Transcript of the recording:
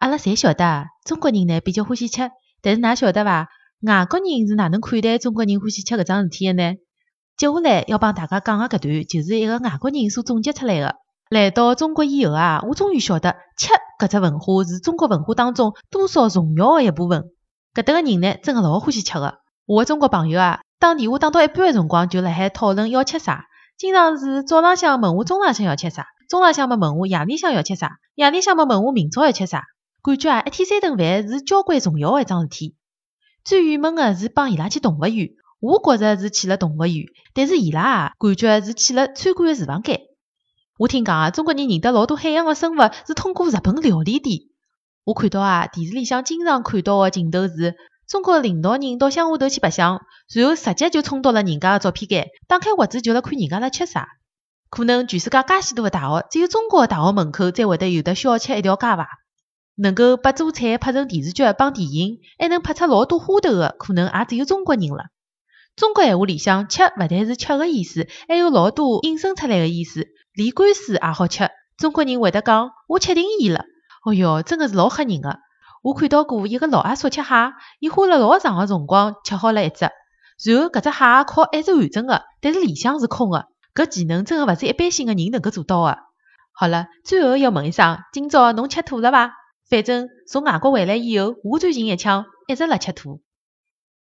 阿拉侪晓得，中国人呢比较欢喜吃，但是㑚晓得伐？外国人是哪能看待中国人欢喜吃搿桩事体的呢？接下来要帮大家讲个搿段，就是一个外国人所总结出来的。来到中国以后啊，我终于晓得吃搿只文化是中国文化当中多少重要的一部分。搿搭个人呢，真个老欢喜吃个。我个中国朋友啊，打电话打到一半个辰光，就辣海讨论要吃啥。经常是早浪向问我中浪向要吃啥，中浪向么问我夜里向要吃啥，夜里向么问我明朝要吃啥。感觉啊，一天三顿饭是交关重要个一桩事体。最郁闷个是帮伊拉去动物园，我觉着是去了动物园，但是伊拉啊，感觉是去了参观个厨房间。我听讲啊，中国人认得老多海洋个生物是通过日本料理店。我看到啊，电视里向经常看到个镜头是中国领导人到乡下头去白相，然后直接就冲到了人家个照片间，打开盒子就辣看人家辣吃啥。可能全世界介许多个大学，只有中国个大学门口才会得有的小吃一条街伐？能够把做菜拍成电视剧帮电影，还能拍出老多花头个，可能也只有中国人了。中国闲话里向吃勿但是吃个意思，还有老多引申出来个意思，连官司也好吃。中国人会得讲我吃定伊了，哦哟，真个是老吓人个。我看到过一个老阿叔吃蟹，伊花了老长个辰光吃好了一只，然后搿只蟹壳还是完整个，但是里向是空个。搿技能真个勿是一般性个人能够做到个。好了，最后要问一声，今朝侬吃土了伐？反正从外国回来以后，我最近一腔一直辣吃土。